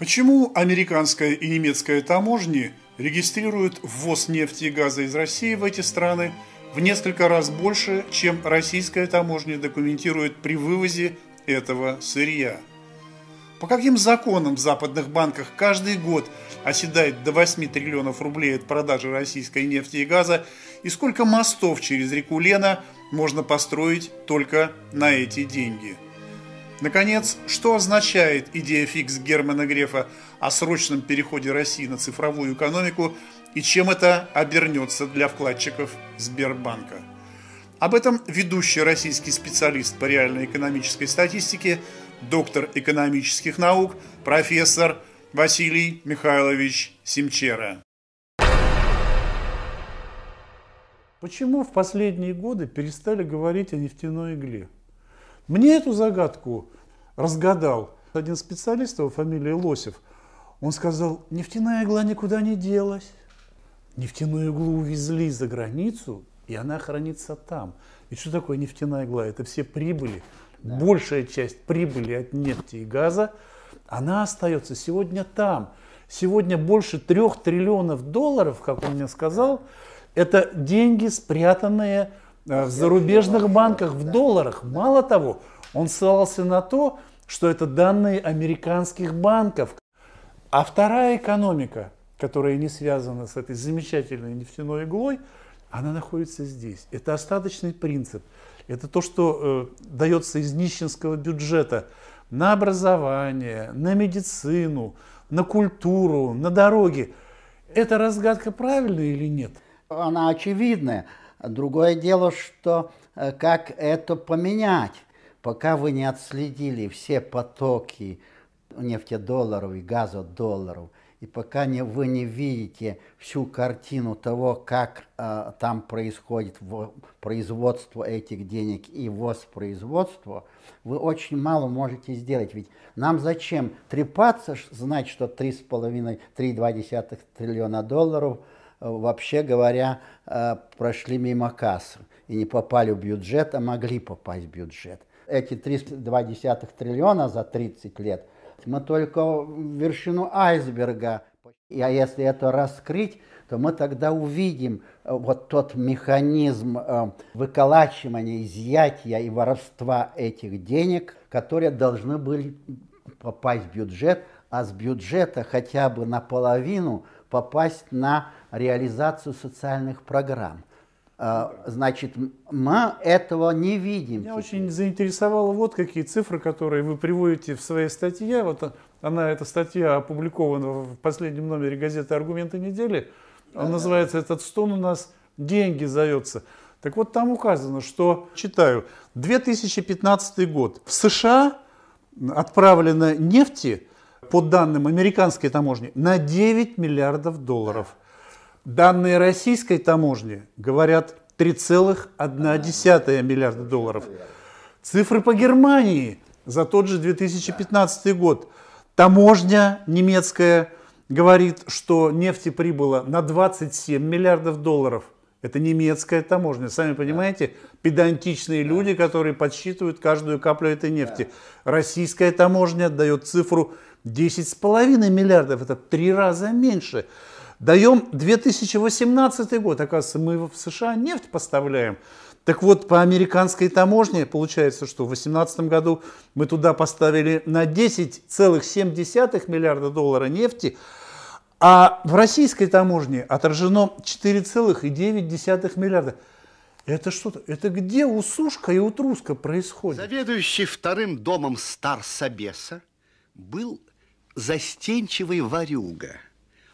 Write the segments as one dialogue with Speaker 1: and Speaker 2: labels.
Speaker 1: Почему американская и немецкая таможни регистрируют ввоз нефти и газа из России в эти страны в несколько раз больше, чем российская таможня документирует при вывозе этого сырья? По каким законам в западных банках каждый год оседает до 8 триллионов рублей от продажи российской нефти и газа, и сколько мостов через реку Лена можно построить только на эти деньги – Наконец, что означает идея фикс Германа Грефа о срочном переходе России на цифровую экономику и чем это обернется для вкладчиков Сбербанка? Об этом ведущий российский специалист по реальной экономической статистике, доктор экономических наук, профессор Василий Михайлович Симчера.
Speaker 2: Почему в последние годы перестали говорить о нефтяной игле? Мне эту загадку разгадал один специалист, его фамилия Лосев. Он сказал, нефтяная игла никуда не делась. Нефтяную иглу увезли за границу, и она хранится там. И что такое нефтяная игла? Это все прибыли, да. большая часть прибыли от нефти и газа, она остается сегодня там. Сегодня больше трех триллионов долларов, как он мне сказал, это деньги, спрятанные в зарубежных банках в долларах. Мало того, он ссылался на то, что это данные американских банков. А вторая экономика, которая не связана с этой замечательной нефтяной иглой, она находится здесь. Это остаточный принцип. Это то, что э, дается из нищенского бюджета на образование, на медицину, на культуру, на дороги. Это разгадка правильная или нет?
Speaker 3: Она очевидная. Другое дело, что э, как это поменять, пока вы не отследили все потоки нефтедолларов и газодолларов, и пока не, вы не видите всю картину того, как э, там происходит в, производство этих денег и воспроизводство, вы очень мало можете сделать. Ведь нам зачем трепаться, знать, что 3,5-3,2 триллиона долларов – вообще говоря, э, прошли мимо кассы и не попали в бюджет, а могли попасть в бюджет. Эти 3,2 триллиона за 30 лет, мы только вершину айсберга. А если это раскрыть, то мы тогда увидим э, вот тот механизм э, выколачивания, изъятия и воровства этих денег, которые должны были попасть в бюджет, а с бюджета хотя бы наполовину попасть на реализацию социальных программ. А, значит, мы этого не видим.
Speaker 2: Меня теперь. очень заинтересовало вот какие цифры, которые вы приводите в своей статье. Вот она, эта статья опубликована в последнем номере газеты «Аргументы недели». Он да, называется «Этот стон у нас деньги зовется». Так вот, там указано, что, читаю, 2015 год. В США отправлено нефти, по данным американской таможни, на 9 миллиардов долларов. Данные российской таможни говорят 3,1 миллиарда долларов. Цифры по Германии за тот же 2015 год. Таможня немецкая говорит, что нефти прибыло на 27 миллиардов долларов. Это немецкая таможня. Сами понимаете, педантичные люди, которые подсчитывают каждую каплю этой нефти. Российская таможня дает цифру 10,5 миллиардов. Это три раза меньше. Даем 2018 год, оказывается, мы в США нефть поставляем. Так вот, по американской таможне получается, что в 2018 году мы туда поставили на 10,7 миллиарда долларов нефти, а в российской таможне отражено 4,9 миллиарда. Это что-то, это где усушка и утруска происходит?
Speaker 4: Заведующий вторым домом Стар Собеса был застенчивый ворюга –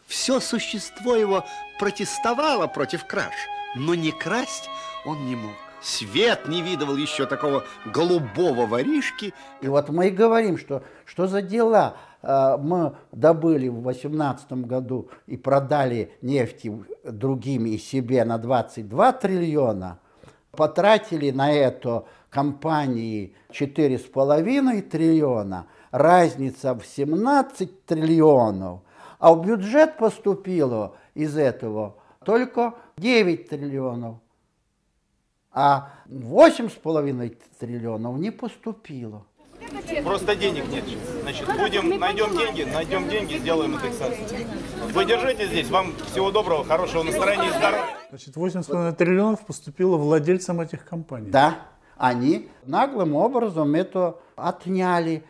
Speaker 4: все существо его протестовало против краж, но не красть он не мог. Свет не видывал еще такого голубого воришки.
Speaker 3: И вот мы и говорим, что, что за дела а, мы добыли в 2018 году и продали нефти другим и себе на 22 триллиона, потратили на это компании 4,5 триллиона, разница в 17 триллионов – а в бюджет поступило из этого только 9 триллионов, а 8,5 триллионов не поступило.
Speaker 5: Просто денег нет. Значит, будем, найдем деньги, найдем деньги, сделаем индексацию. Вы держите здесь, вам всего доброго, хорошего настроения и здоровья.
Speaker 2: Значит, 8,5 триллионов поступило владельцам этих компаний.
Speaker 3: Да, они наглым образом это отняли,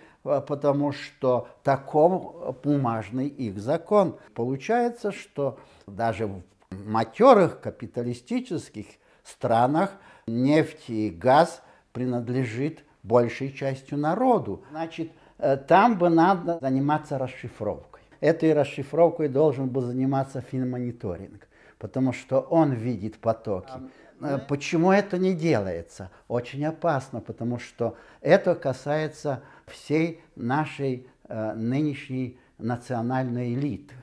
Speaker 3: потому что таков бумажный их закон. Получается, что даже в матерых капиталистических странах нефть и газ принадлежит большей частью народу. Значит, э, там бы надо заниматься расшифровкой. Этой расшифровкой должен был заниматься финмониторинг, потому что он видит потоки. Э, почему это не делается? Очень опасно, потому что это касается всей нашей э, нынешней национальной элиты.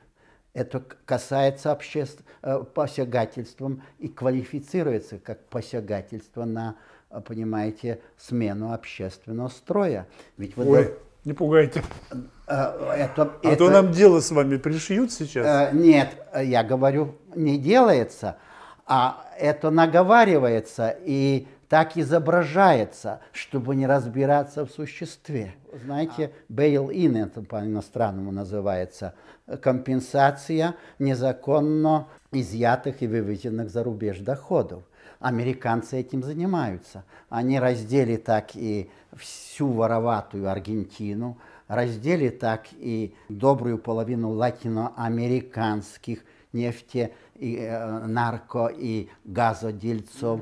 Speaker 3: Это касается обществ... э, посягательством и квалифицируется как посягательство на, э, понимаете, смену общественного строя. Ведь вы
Speaker 2: Ой, не пугайте.
Speaker 3: Это,
Speaker 2: А
Speaker 3: это-
Speaker 2: то нам дело с вами пришьют сейчас.
Speaker 3: Нет, я говорю, не делается, а это наговаривается и так изображается, чтобы не разбираться в существе. Знаете, bail-in, это по-иностранному называется, компенсация незаконно изъятых и вывезенных за рубеж доходов. Американцы этим занимаются. Они раздели так и всю вороватую Аргентину, раздели так и добрую половину латиноамериканских нефте, и, э, нарко и газодельцов.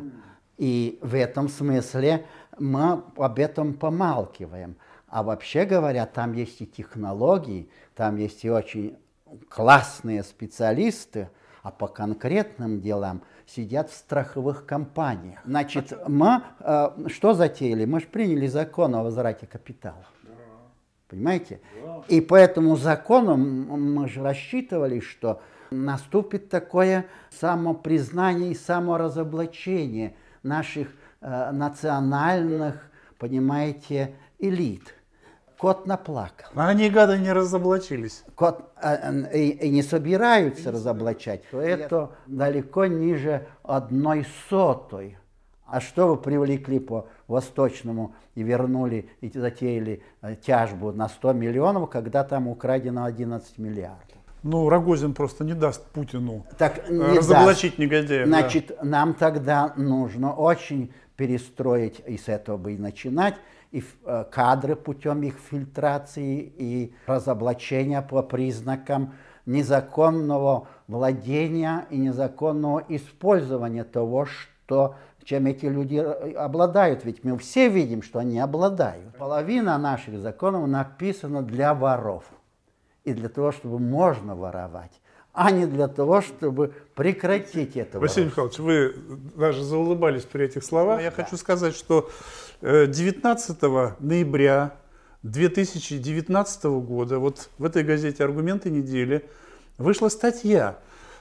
Speaker 3: И в этом смысле мы об этом помалкиваем. А вообще говоря, там есть и технологии, там есть и очень классные специалисты, а по конкретным делам сидят в страховых компаниях. Значит, мы э, что затеяли? Мы же приняли закон о возврате капитала. Понимаете? И по этому закону мы же рассчитывали, что наступит такое самопризнание и саморазоблачение наших э, национальных, понимаете, элит. Кот наплакал.
Speaker 2: А они, гады, не разоблачились.
Speaker 3: Кот, э, э, и, не собираются разоблачать, то это далеко ниже одной сотой. А что вы привлекли по Восточному и вернули, и затеяли э, тяжбу на 100 миллионов, когда там украдено 11 миллиардов?
Speaker 2: Ну, Рогозин просто не даст Путину
Speaker 3: Так,
Speaker 2: э,
Speaker 3: не
Speaker 2: разоблачить негодяев. да.
Speaker 3: Значит, нам тогда нужно очень перестроить, и с этого бы и начинать, и э, кадры путем их фильтрации и разоблачения по признакам незаконного владения и незаконного использования того, что чем эти люди э, обладают. Ведь мы все видим, что они обладают. Половина наших законов написана для воров и для того, чтобы можно воровать, а не для того, чтобы прекратить это
Speaker 2: Василий Михайлович, вы даже заулыбались при этих словах. Я хочу сказать, что э, 19 ноября 2019 года, вот в этой газете «Аргументы недели» вышла статья,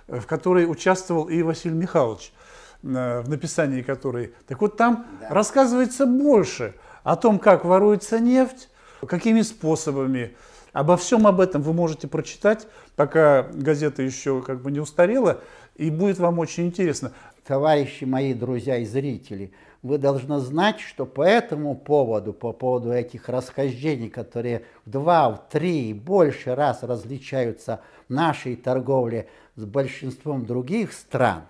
Speaker 2: э, в которой участвовал и Василий Михайлович, э, в написании которой. Так вот там рассказывается больше о том, как воруется нефть, какими способами. Обо всем об этом вы можете прочитать, пока газета еще как бы не устарела, и будет вам очень интересно.
Speaker 3: Товарищи мои, друзья и зрители, вы должны знать, что по этому поводу, по поводу этих расхождений, которые в два, в три и больше раз различаются нашей торговле с большинством других стран,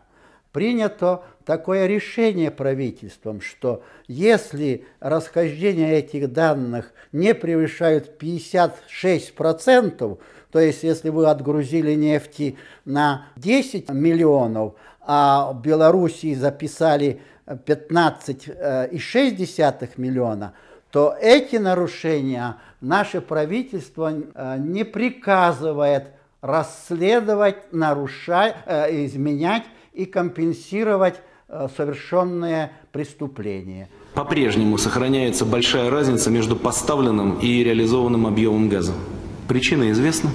Speaker 3: принято такое решение правительством, что если расхождения этих данных не превышают 56%, то есть если вы отгрузили нефти на 10 миллионов, а в Белоруссии записали 15,6 миллиона, то эти нарушения наше правительство э, не приказывает расследовать, нарушать, э, изменять и компенсировать э, совершенные преступления.
Speaker 6: По-прежнему сохраняется большая разница между поставленным и реализованным объемом газа. Причина известна?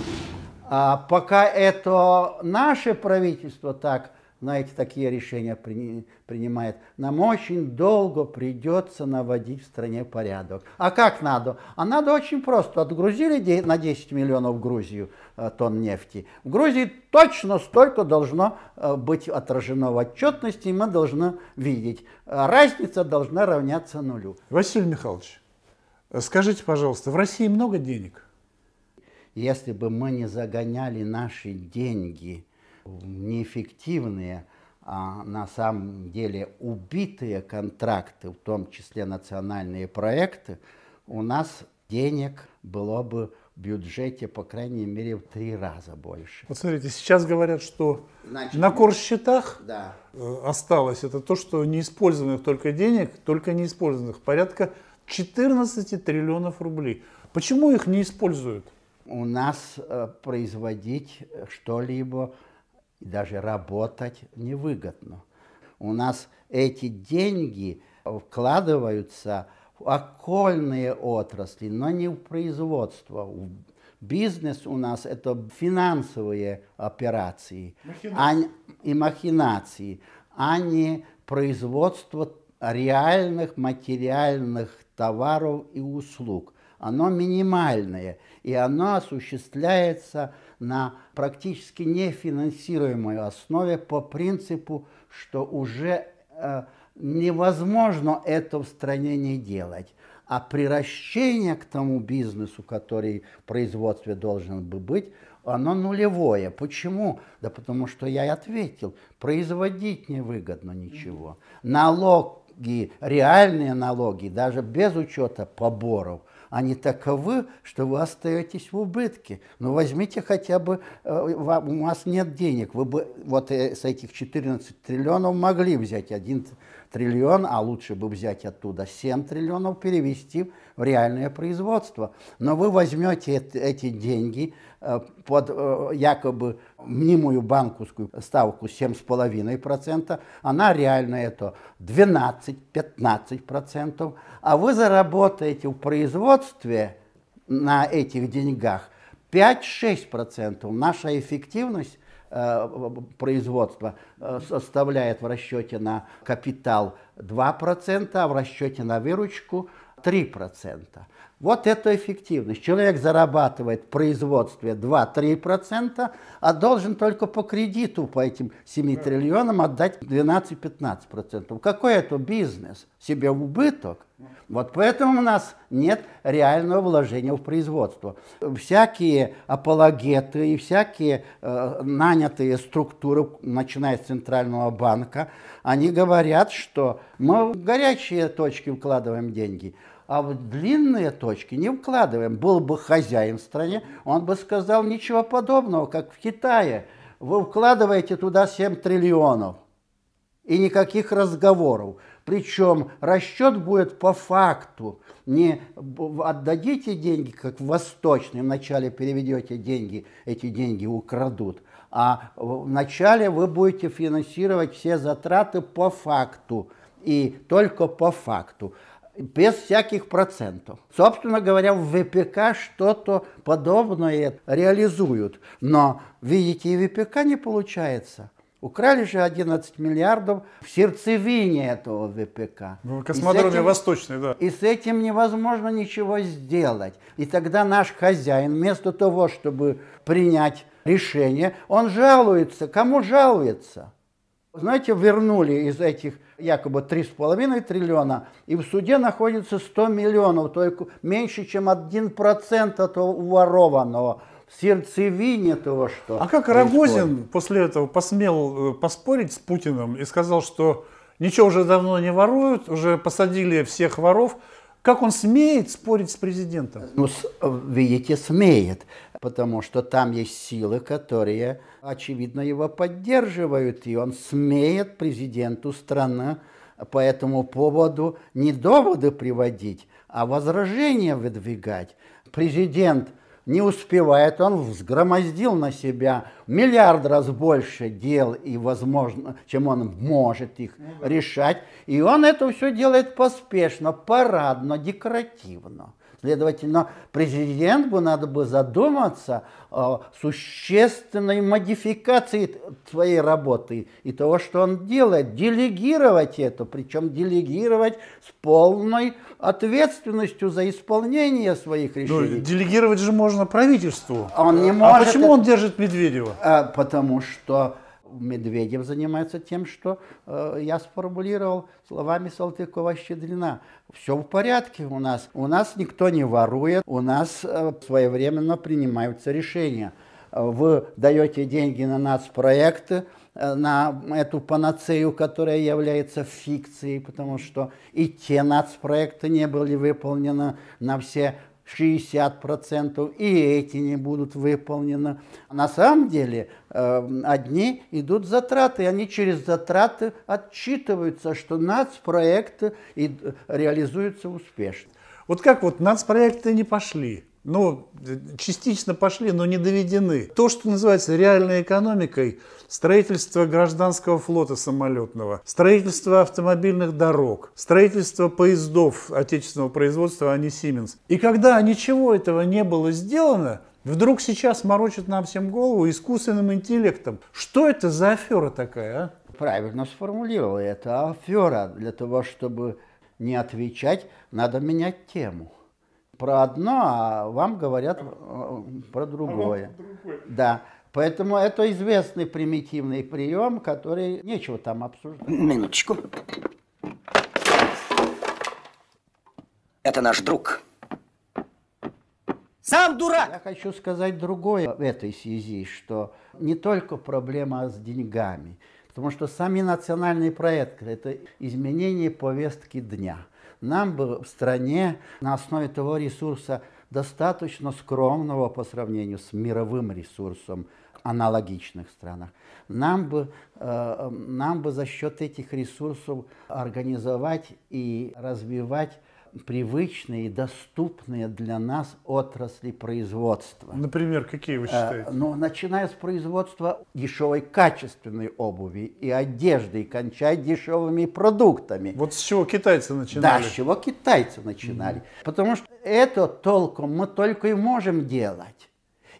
Speaker 3: А пока это наше правительство так, знаете, такие решения при- принимает, нам очень долго придется наводить в стране порядок. А как надо? А надо очень просто. Отгрузили на 10 миллионов в Грузию э, тонн нефти. В Грузии точно столько должно э, быть отражено в отчетности, и мы должны видеть. Э, Разница должна равняться нулю.
Speaker 2: Василий Михайлович, Скажите, пожалуйста, в России много денег?
Speaker 3: Если бы мы не загоняли наши деньги неэффективные, а на самом деле убитые контракты, в том числе национальные проекты, у нас денег было бы в бюджете, по крайней мере, в три раза больше.
Speaker 2: Вот смотрите, сейчас говорят, что
Speaker 3: Значит,
Speaker 2: на корсчетах
Speaker 3: Да.
Speaker 2: э, осталось это то, что неиспользованных только денег, только неиспользованных порядка 14 триллионов рублей. Почему их не используют?
Speaker 3: У нас э, производить что-либо и даже работать невыгодно. У нас эти деньги вкладываются в окольные отрасли, но не в производство. В Бизнес у нас это финансовые операции а не- и махинации, а не производство реальных материальных товаров и услуг. Оно минимальное, и оно осуществляется на практически нефинансируемой основе по принципу, что уже э, невозможно это в стране не делать. А приращение к тому бизнесу, который в производстве должен бы быть, оно нулевое. Почему? Да потому что я и ответил, производить невыгодно ничего. Налоги, реальные налоги, даже без учета поборов, они таковы, что вы остаетесь в убытке. Ну возьмите хотя бы, э, у вас нет денег, вы бы вот э, с этих 14 триллионов могли взять 1 триллион, а лучше бы взять оттуда 7 триллионов, перевести в реальное производство. Но вы возьмете эт- эти деньги э, под э, якобы мнимую банковскую ставку 7,5%, она реально это 12-15%, а вы заработаете в производстве на этих деньгах 5-6%. Наша эффективность производства э, составляет в расчете на капитал 2%, а в расчете на выручку 3%. Вот это эффективность. Человек зарабатывает в производстве 2-3%, а должен только по кредиту по этим 7 триллионам отдать 12-15%. Какой это бизнес? Себе в убыток? Вот поэтому у нас нет реального вложения в производство. Всякие апологеты и всякие э, нанятые структуры, начиная с Центрального банка, они говорят, что мы в горячие точки вкладываем деньги, а в длинные точки не вкладываем. Был бы хозяин в стране, он бы сказал ничего подобного, как в Китае. Вы вкладываете туда 7 триллионов и никаких разговоров. Причем расчет будет по факту. Не отдадите деньги, как в Восточной, вначале переведете деньги, эти деньги украдут. А вначале вы будете финансировать все затраты по факту. И только по факту без всяких процентов. Собственно говоря, в ВПК что-то подобное реализуют. Но, видите, и ВПК не получается. Украли же 11 миллиардов в сердцевине этого ВПК.
Speaker 2: В
Speaker 3: И с
Speaker 2: космодроме
Speaker 3: этим-
Speaker 2: Восточный, да.
Speaker 3: и с этим невозможно ничего сделать. И тогда наш хозяин, вместо того, чтобы принять решение, он жалуется. Кому жалуется? Знаете, вернули из этих якобы 3,5 триллиона, и в суде находится 100 миллионов, только меньше, чем 1% от уворованного в сердцевине того, что
Speaker 2: А как
Speaker 3: происходит.
Speaker 2: Рогозин после этого посмел э, поспорить с Путиным и сказал, что ничего уже давно не воруют, уже посадили всех воров. Как он смеет спорить с президентом?
Speaker 3: Ну, с- видите, смеет, потому что там есть силы, которые, очевидно, его поддерживают, и он смеет президенту страны по этому поводу не доводы приводить, а возражения выдвигать. Президент не успевает, он взгромоздил на себя миллиард раз больше дел, и возможно, чем он может их решать. И он это все делает поспешно, парадно, декоративно. Следовательно, президент бы надо бы задуматься о существенной модификации своей работы и того, что он делает, делегировать это, причем делегировать с полной ответственностью за исполнение своих
Speaker 2: Ну,
Speaker 3: решений.
Speaker 2: делегировать же можно правительству.
Speaker 3: Он не
Speaker 2: А
Speaker 3: может
Speaker 2: почему
Speaker 3: это-
Speaker 2: он держит Медведева?
Speaker 3: А, потому что Медведев занимается тем, что э, я сформулировал словами Салтыкова-Щедрина. Все в порядке у нас. У нас никто не ворует, у нас э, своевременно принимаются решения. Вы даете деньги на нацпроекты, э, на эту панацею, которая является фикцией, потому что и те нацпроекты не были выполнены на все 60%, и эти не будут выполнены. На самом деле э, одни идут затраты, они через затраты отчитываются, что нацпроекты и реализуются успешно.
Speaker 2: Вот как вот нацпроекты не пошли? Ну, частично пошли, но не доведены. То, что называется реальной экономикой, строительство гражданского флота самолетного, строительство автомобильных дорог, строительство поездов отечественного производства, а не Siemens. И когда ничего этого не было сделано, вдруг сейчас морочат нам всем голову искусственным интеллектом. Что это за афера такая, а?
Speaker 3: Правильно сформулировал. Это афера. Для того, чтобы не отвечать, надо менять тему про одно, а вам говорят э, про другое. Да. Поэтому это известный примитивный прием, который нечего там обсуждать.
Speaker 7: Минуточку. Это наш друг. Сам дурак!
Speaker 3: Я хочу сказать другое в этой связи, что не только проблема с деньгами, потому что сами национальные проекты – это изменение повестки дня – нам бы в стране на основе того ресурса достаточно скромного по сравнению с мировым ресурсом аналогичных странах. Нам бы, э, нам бы за счет этих ресурсов организовать и развивать привычные и доступные для нас отрасли производства.
Speaker 2: Например, какие вы э, считаете?
Speaker 3: Ну, начиная с производства дешевой качественной обуви и одежды, и кончая дешевыми продуктами.
Speaker 2: Вот с чего китайцы начинали?
Speaker 3: Да, с чего китайцы начинали. Mm-hmm. Потому что это толком мы только и можем делать.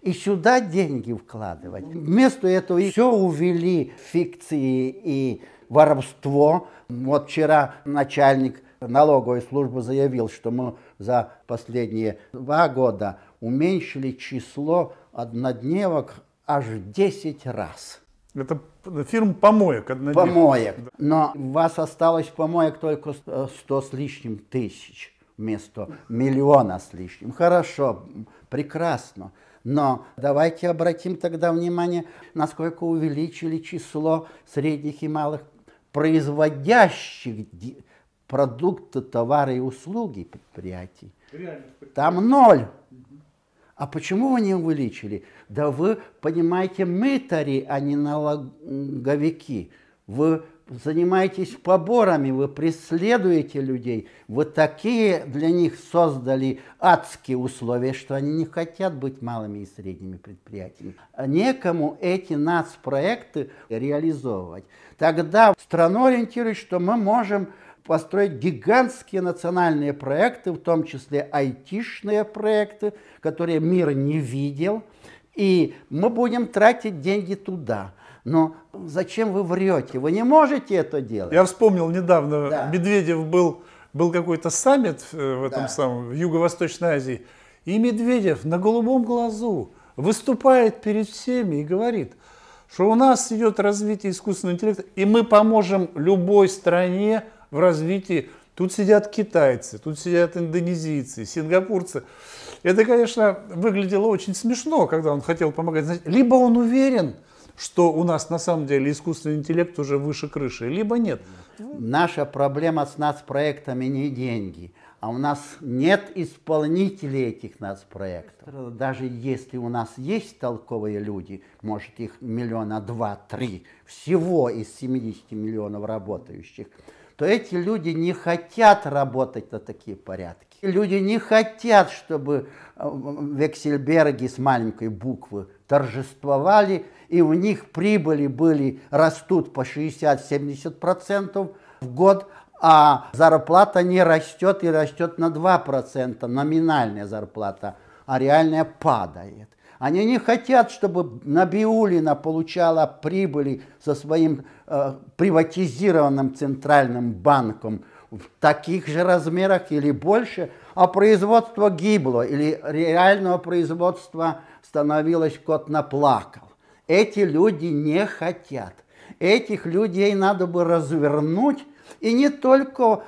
Speaker 3: И сюда деньги вкладывать. Вместо этого все увели фикции и воровство. Вот вчера начальник налоговой службы заявил, что мы за последние два года уменьшили число однодневок аж 10 раз.
Speaker 2: Это фирм помоек однодневок.
Speaker 3: Помоек. Но у вас осталось помоек только 100 с лишним тысяч вместо миллиона с лишним. Хорошо, прекрасно. Но давайте обратим тогда внимание, насколько увеличили число средних и малых производящих продукты, товары и услуги предприятий. Там ноль. А почему вы не увеличили? Да вы, понимаете, мытари, а не налоговики. Вы занимаетесь поборами, вы преследуете людей. Вы такие для них создали адские условия, что они не хотят быть малыми и средними предприятиями. А некому эти нацпроекты реализовывать. Тогда страну ориентирует, что мы можем построить гигантские национальные проекты, в том числе айтишные проекты, которые мир не видел, и мы будем тратить деньги туда. Но зачем вы врете? Вы не можете это делать.
Speaker 2: Я вспомнил недавно, да. Медведев был, был какой-то саммит э, в этом да. самом, в Юго-Восточной Азии, и Медведев на голубом глазу выступает перед всеми и говорит, что у нас идет развитие искусственного интеллекта, и мы поможем любой стране в развитии. Тут сидят китайцы, тут сидят индонезийцы, сингапурцы. Это, конечно, выглядело очень смешно, когда он хотел помогать. Либо он уверен, что у нас на самом деле искусственный интеллект уже выше крыши, либо нет.
Speaker 3: Наша проблема с нацпроектами не деньги, а у нас нет исполнителей этих нацпроектов. Даже если у нас есть толковые люди, может их миллиона два-три, всего из 70 миллионов работающих – то эти люди не хотят работать на такие порядки. Люди не хотят, чтобы э, вексельберги с маленькой буквы торжествовали, и у них прибыли были, растут по 60-70% в год, а зарплата не растет и растет на 2%, номинальная зарплата, а реальная падает. Они не хотят, чтобы Набиулина получала прибыли со своим э, приватизированным центральным банком в таких же размерах или больше, а производство гибло или реального производства становилось кот наплакал. Эти люди не хотят. Этих людей надо бы развернуть, и не только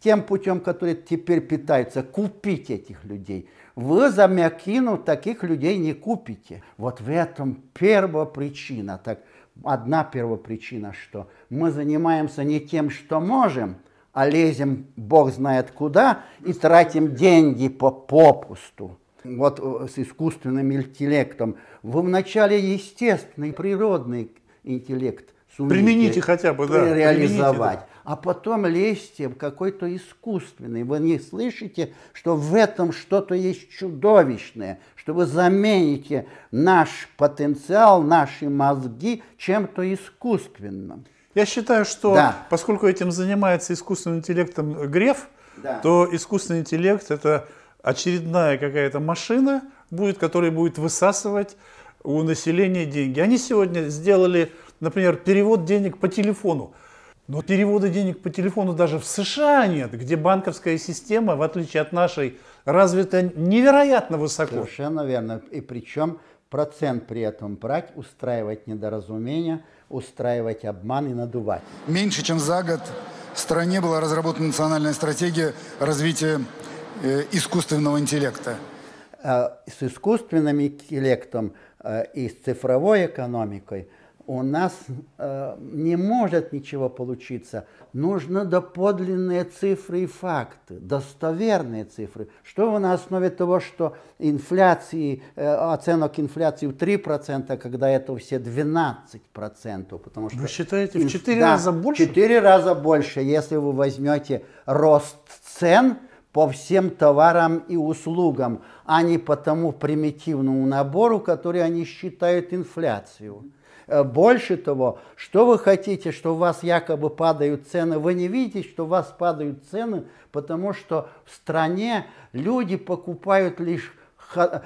Speaker 3: тем путем, который теперь питается, купить этих людей. Вы за мякину таких людей не купите. Вот в этом первая причина. Так, одна первопричина, что мы занимаемся не тем, что можем, а лезем, Бог знает куда, и тратим деньги по попусту. Вот э, с искусственным интеллектом. Вы вначале естественный, природный интеллект
Speaker 2: сумеете Примените хотя бы, да.
Speaker 3: реализовать. Да. А потом лезьте в какой-то искусственный. Вы не слышите, что в этом что-то есть чудовищное, что вы замените наш потенциал, наши мозги чем-то искусственным.
Speaker 2: Я считаю, что да. поскольку этим занимается искусственным интеллектом Греф, да. то искусственный интеллект это очередная какая-то машина, будет, которая будет высасывать у населения деньги. Они сегодня сделали, например, перевод денег по телефону. Но перевода денег по телефону даже в США нет, где банковская система, в отличие от нашей, развита невероятно высоко.
Speaker 3: Совершенно верно. И причем процент при этом брать, устраивать недоразумения, устраивать обман и надувать.
Speaker 8: Меньше чем за год в стране была разработана национальная стратегия развития э, искусственного интеллекта.
Speaker 3: Э, с искусственным интеллектом э, и с цифровой экономикой – у нас э, не может ничего получиться. Нужно доподлинные цифры и факты, достоверные цифры. Что на основе того, что инфляции, э, оценок инфляции в 3%, когда это все 12%. Потому что
Speaker 2: вы считаете в 4 да, раза больше?
Speaker 3: В 4 раза больше, если вы возьмете рост цен по всем товарам и услугам, а не по тому примитивному набору, который они считают инфляцию. Э, больше того, что вы хотите, что у вас якобы падают цены, вы не видите, что у вас падают цены, потому что в стране люди покупают лишь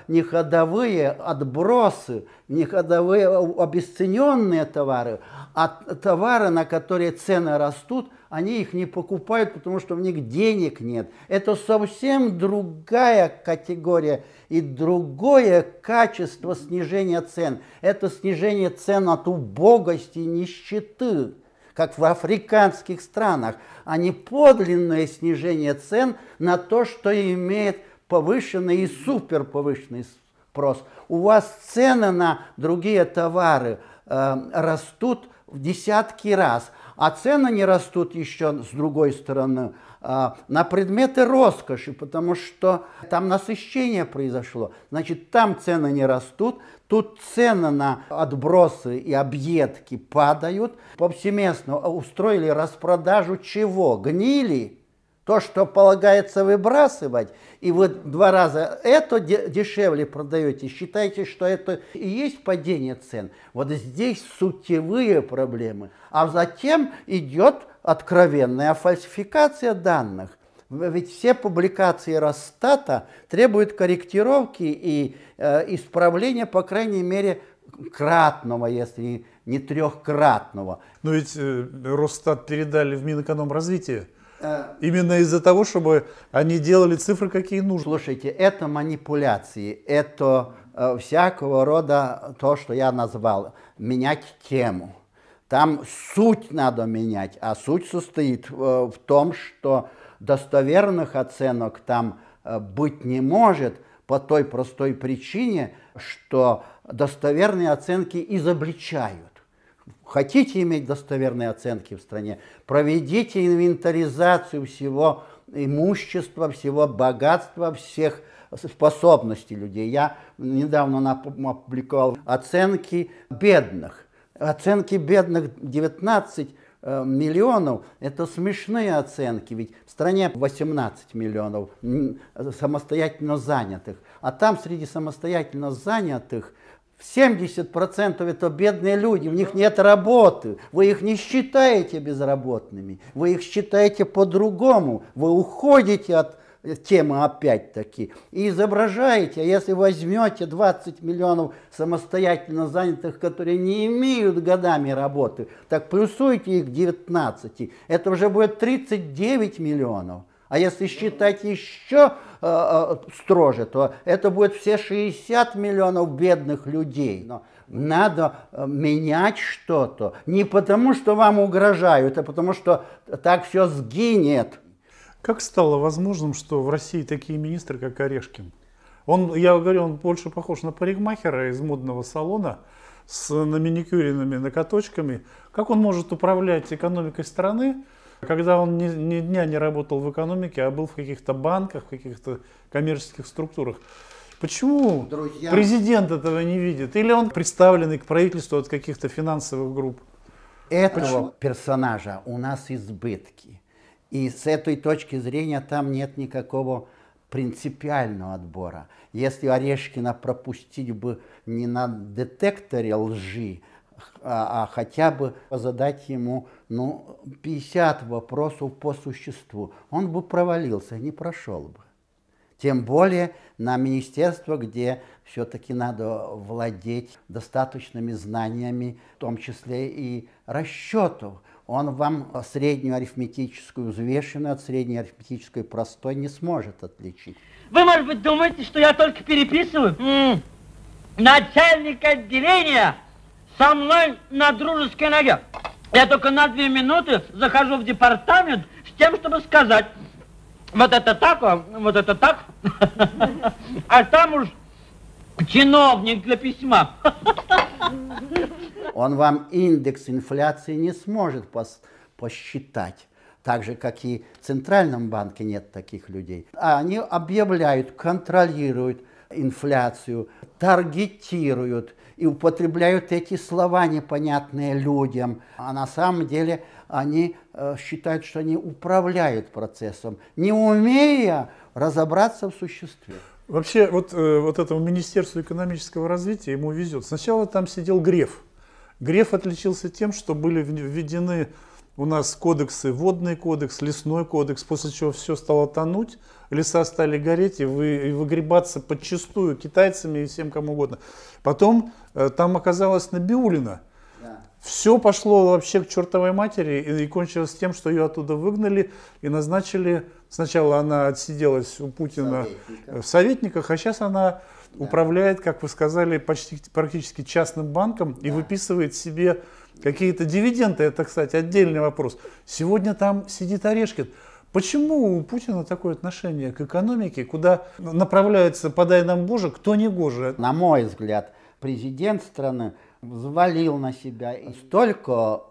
Speaker 3: не ходовые отбросы, не ходовые а обесцененные товары, а товары, на которые цены растут, они их не покупают, потому что у них денег нет. Это совсем другая категория и другое качество снижения цен. Это снижение цен от убогости и нищеты, как в африканских странах, а не подлинное снижение цен на то, что имеет повышенный и суперповышенный спрос. У вас цены на другие товары э, растут в десятки раз, а цены не растут еще с другой стороны а, на предметы роскоши, потому что там насыщение произошло. Значит, там цены не растут, тут цены на отбросы и объедки падают. Повсеместно устроили распродажу чего? Гнили? То, что полагается выбрасывать, и вы два раза это дешевле продаете, считаете, что это и есть падение цен. Вот здесь сутевые проблемы. А затем идет откровенная фальсификация данных. Ведь все публикации Росстата требуют корректировки и э, исправления, по крайней мере, кратного, если не трехкратного.
Speaker 2: Но ведь э, Росстат передали в Минэкономразвитие Именно из-за того, чтобы они делали цифры, какие нужны.
Speaker 3: Слушайте, это манипуляции, это э, всякого рода то, что я назвал, менять тему. Там суть надо менять, а суть состоит э, в том, что достоверных оценок там э, быть не может по той простой причине, что достоверные оценки изобличают. Хотите иметь достоверные оценки в стране, проведите инвентаризацию всего имущества, всего богатства, всех способностей людей. Я недавно опубликовал оценки бедных. Оценки бедных 19 э, миллионов – это смешные оценки, ведь в стране 18 миллионов самостоятельно занятых, а там среди самостоятельно занятых 70% это бедные люди, у них нет работы. Вы их не считаете безработными, вы их считаете по-другому. Вы уходите от темы опять-таки и изображаете. А если возьмете 20 миллионов самостоятельно занятых, которые не имеют годами работы, так плюсуйте их 19, это уже будет 39 миллионов. А если считать еще э, строже, то это будет все 60 миллионов бедных людей. Но надо э, менять что-то. Не потому, что вам угрожают, а потому, что так все сгинет.
Speaker 2: Как стало возможным, что в России такие министры, как Орешкин? Он, я говорю, он больше похож на парикмахера из модного салона с наманикюренными накоточками. Как он может управлять экономикой страны, когда он ни, ни дня не работал в экономике, а был в каких-то банках, в каких-то коммерческих структурах? Почему Друзья... президент этого не видит? Или он представленный к правительству от каких-то финансовых групп?
Speaker 3: Этого Почему? персонажа у нас избытки. И с этой точки зрения там нет никакого принципиального отбора. Если Орешкина пропустить бы не на детекторе лжи, а, а хотя бы задать ему ну, 50 вопросов по существу, он бы провалился, не прошел бы. Тем более на министерство, где все-таки надо владеть достаточными знаниями, в том числе и расчетов. Он вам среднюю арифметическую взвешенную от средней арифметической простой не сможет отличить.
Speaker 9: Вы, может быть, думаете, что я только переписываю? М -м. Начальник отделения со мной на дружеской ноге. Я только на две минуты захожу в департамент с тем, чтобы сказать, вот это так, вот это так. А там уж чиновник для письма.
Speaker 3: Он вам индекс инфляции не сможет пос посчитать. Так же, как и в Центральном банке нет таких людей. А они объявляют, контролируют инфляцию, таргетируют и употребляют эти слова непонятные людям. А на самом деле они э, считают, что они управляют процессом, не умея разобраться в существе.
Speaker 2: Вообще, вот, э, вот этому Министерству экономического развития ему везет. Сначала там сидел Греф. Греф отличился тем, что были введены у нас кодексы, водный кодекс, лесной кодекс, после чего все стало тонуть, леса стали гореть и, вы, и выгребаться подчистую китайцами и всем кому угодно. Потом э, там оказалась Набиулина, все пошло вообще к чертовой матери и, и кончилось тем, что ее оттуда выгнали и назначили. Сначала она отсиделась у Путина Советника. в советниках, а сейчас она да. управляет, как вы сказали, почти практически частным банком да. и выписывает себе какие-то дивиденды. Это, кстати, отдельный вопрос. Сегодня там сидит Орешкин. Почему у Путина такое отношение к экономике, куда направляется, подай нам Боже, кто не гоже?
Speaker 3: На мой взгляд, президент страны взвалил на себя столько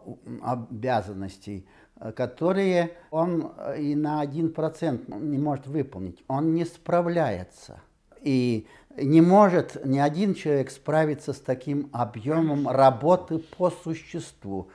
Speaker 3: обязанностей, которые он и на один процент не может выполнить. Он не справляется. И не может ни один человек справиться с таким объемом работы по существу.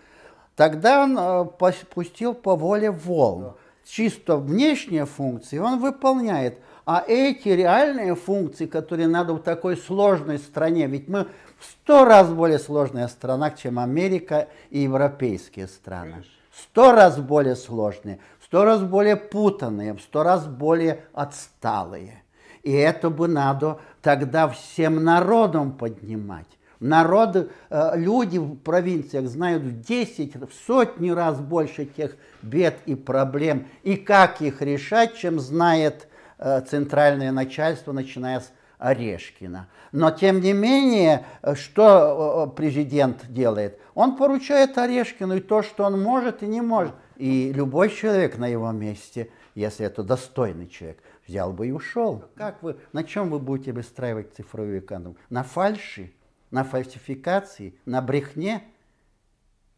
Speaker 3: Тогда он э, пустил по воле волн. Чисто внешние функции он выполняет. А эти реальные функции, которые надо в такой сложной стране, ведь мы сто раз более сложная страна, чем Америка и европейские страны. Сто раз более сложные, сто раз более путанные, сто раз более отсталые. И это бы надо тогда всем народом поднимать. Народы, э, люди в провинциях знают в 10, в сотни раз больше тех бед и проблем, и как их решать, чем знает э, центральное начальство, начиная с Орешкина. Но тем не менее, что э, президент делает? Он поручает Орешкину и то, что он может и не может. И любой человек на его месте, если это достойный человек, взял бы и ушел. Как вы, на чем вы будете выстраивать цифровую экономику? На фальши, на фальсификации, на брехне?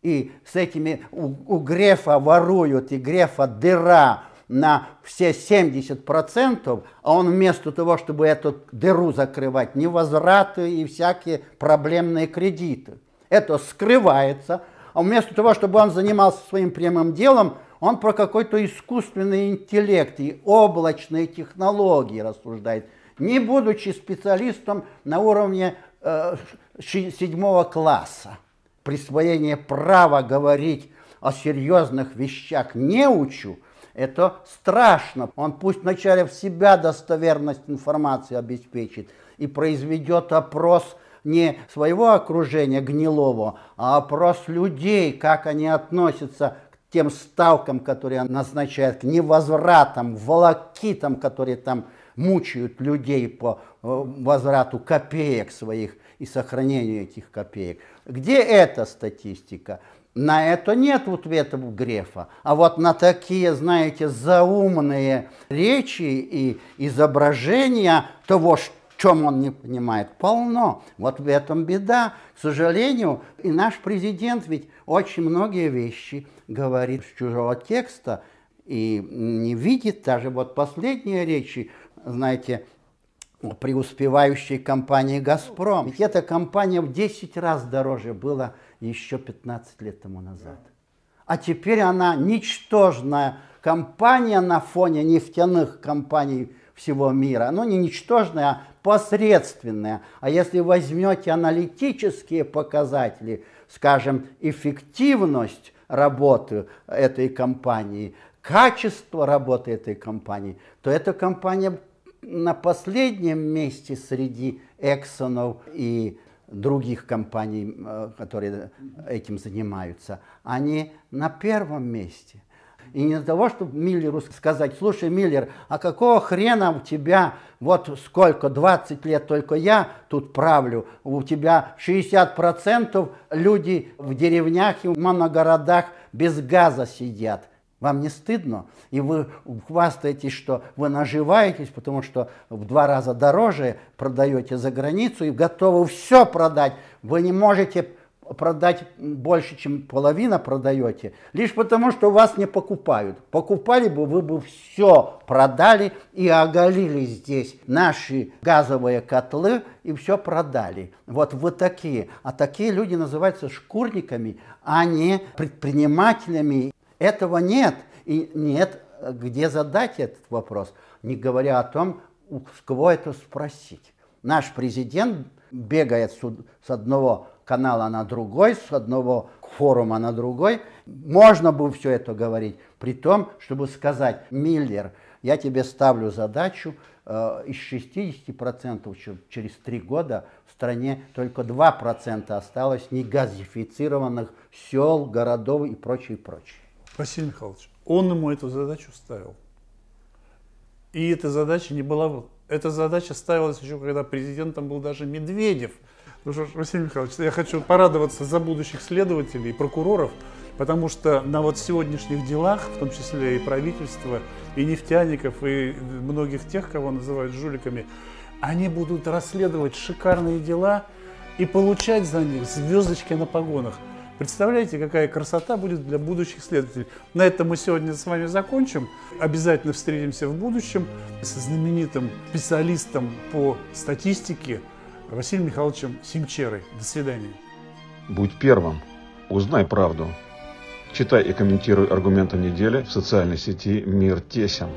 Speaker 3: И с этими у, у Грефа воруют, и Грефа дыра на все 70%, а он вместо того, чтобы эту дыру закрывать, невозвраты и всякие проблемные кредиты. Это скрывается, а вместо того, чтобы он занимался своим прямым делом, он про какой-то искусственный интеллект и облачные технологии рассуждает, не будучи специалистом на уровне э, седьмого класса. Присвоение права говорить о серьезных вещах не учу, это страшно. Он пусть вначале в себя достоверность информации обеспечит и произведет опрос не своего окружения гнилого, а опрос людей, как они относятся к тем ставкам, которые он назначает, к невозвратам, волокитам, которые там мучают людей по э, возврату копеек своих и сохранению этих копеек. Где эта статистика? На это нет ответа у Грефа. А вот на такие, знаете, заумные речи и изображения того, чем он не понимает? Полно. Вот в этом беда. К сожалению, и наш президент ведь очень многие вещи говорит с чужого текста и не видит даже вот последние речи, знаете, преуспевающей компании «Газпром». Ведь эта компания в 10 раз дороже была еще 15 лет тому назад. А теперь она ничтожная компания на фоне нефтяных компаний всего мира. Ну, не ничтожная, а посредственная. А если возьмете аналитические показатели, скажем, эффективность работы этой компании, качество работы этой компании, то эта компания на последнем месте среди Эксонов и других компаний, э, которые этим занимаются, они на первом месте. И не для того, чтобы Миллеру сказать, слушай, Миллер, а какого хрена у тебя вот сколько, 20 лет только я тут правлю, у тебя 60% люди в деревнях и в моногородах без газа сидят. Вам не стыдно? И вы хвастаетесь, что вы наживаетесь, потому что в два раза дороже продаете за границу и готовы все продать. Вы не можете продать больше, чем половина продаете, лишь потому, что вас не покупают. Покупали бы, вы бы все продали и оголили здесь наши газовые котлы и все продали. Вот вы такие. А такие люди называются шкурниками, а не предпринимателями. Этого нет. И нет, где задать этот вопрос, не говоря о том, у кого это спросить. Наш президент бегает с одного канала на другой, с одного форума на другой. Можно было все это говорить, при том, чтобы сказать, Миллер, я тебе ставлю задачу, э, из 60% через три года в стране только 2% осталось негазифицированных сел, городов и прочее, прочее.
Speaker 2: Василий Михайлович, он ему эту задачу ставил. И эта задача не была... Эта задача ставилась еще, когда президентом был даже Медведев. Ну что ж, Василий Михайлович, я хочу порадоваться за будущих следователей и прокуроров, потому что на вот сегодняшних делах, в том числе и правительства, и нефтяников, и многих тех, кого называют жуликами, они будут расследовать шикарные дела и получать за них звездочки на погонах. Представляете, какая красота будет для будущих следователей. На этом мы сегодня с вами закончим. Обязательно встретимся в будущем с знаменитым специалистом по статистике Василием Михайловичем Симчерой. До свидания.
Speaker 10: Будь первым. Узнай правду. Читай и комментируй аргументы недели в социальной сети «Мир Тесен».